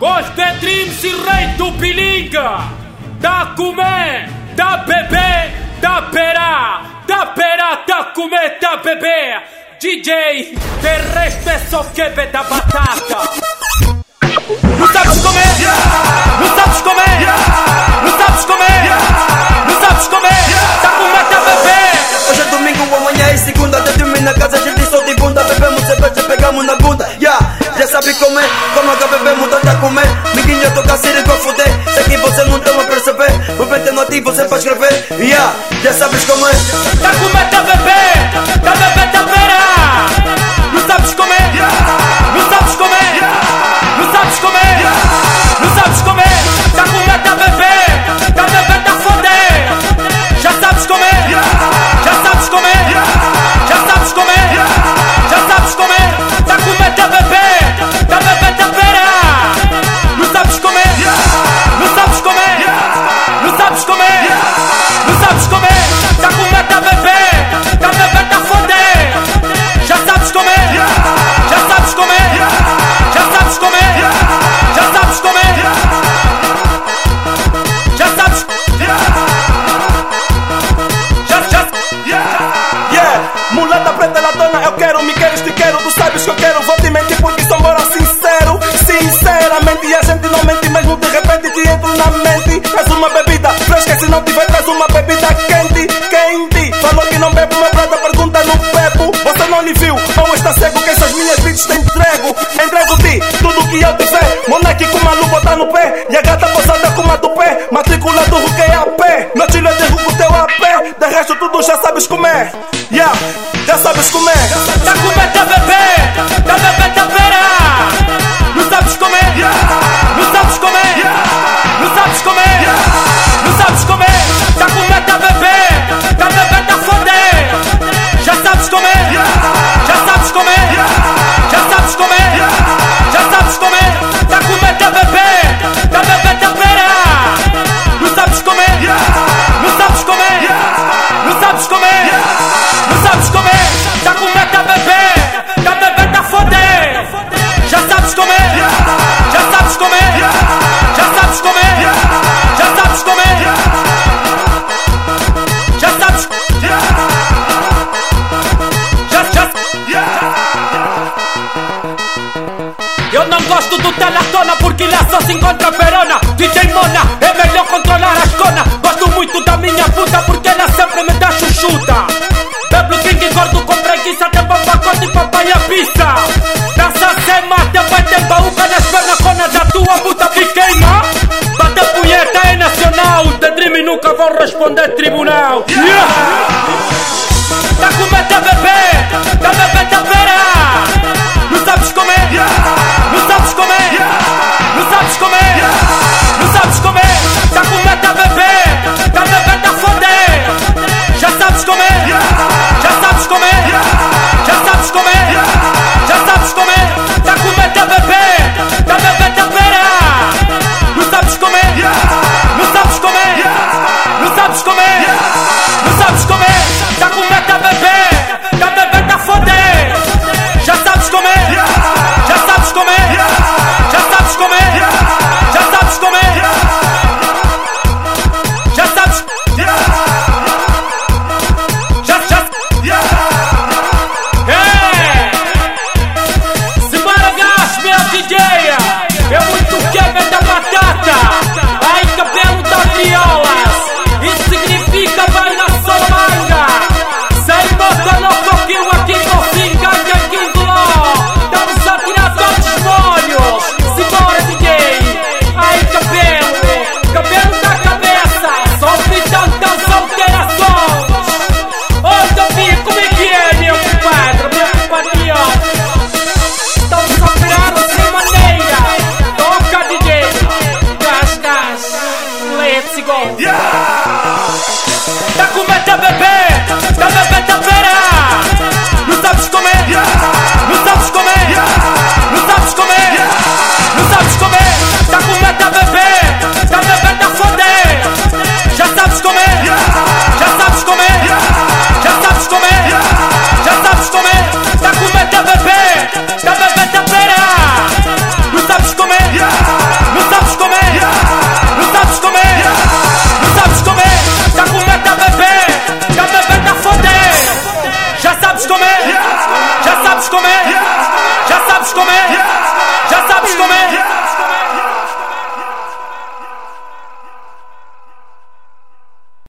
Gosto Dreams e rei do pilinga. Da comer, da beber, da perá. Da perá, da comer, da beber. DJ, de é só quebra da batata. Não comer? Não sabes Já sabe comer, como que bebemos, tá a comer Miguinho toca Siri pra fuder Sei que você não tá a perceber Vou meter no ativo, você pra escrever yeah. Já sabes comer Da comer, da quero, me queres, te quero, tu sabes que eu quero, vou te mentir porque sou mora sincero, sinceramente, e a gente não mente mesmo, de repente te entro na mente, és uma bebida fresca, se não tiver, traz uma bebida quente, quente, falou que não bebe, meu brother, pergunta no bebo, você não lhe viu, ou está cego, que essas minhas beats te entrego, entrego-te, tudo que eu tiver, moleque com uma luva tá no pé, e a gata posada com uma do pé, matrícula do Ruque a pé, meu tio é de teu a pé, de resto tudo já sabes comer, yeah, Já sabes comer? Já sabes comer? Já sabes comer? Já sabes? Já, já. Eu não gosto do telatona porque lá só se encontra perona DJ Mona, é melhor controlar as cona tribunal yeah! sabes comer, não sabes comer, não sabes comer, não sabes comer. Tá com a bebê, tá bebê, a foder. Já sabes comer, já sabes comer, já sabes comer, já sabes comer. Tá com a bebê, tá bebê, a pera. Não sabes comer. Como é, já sabes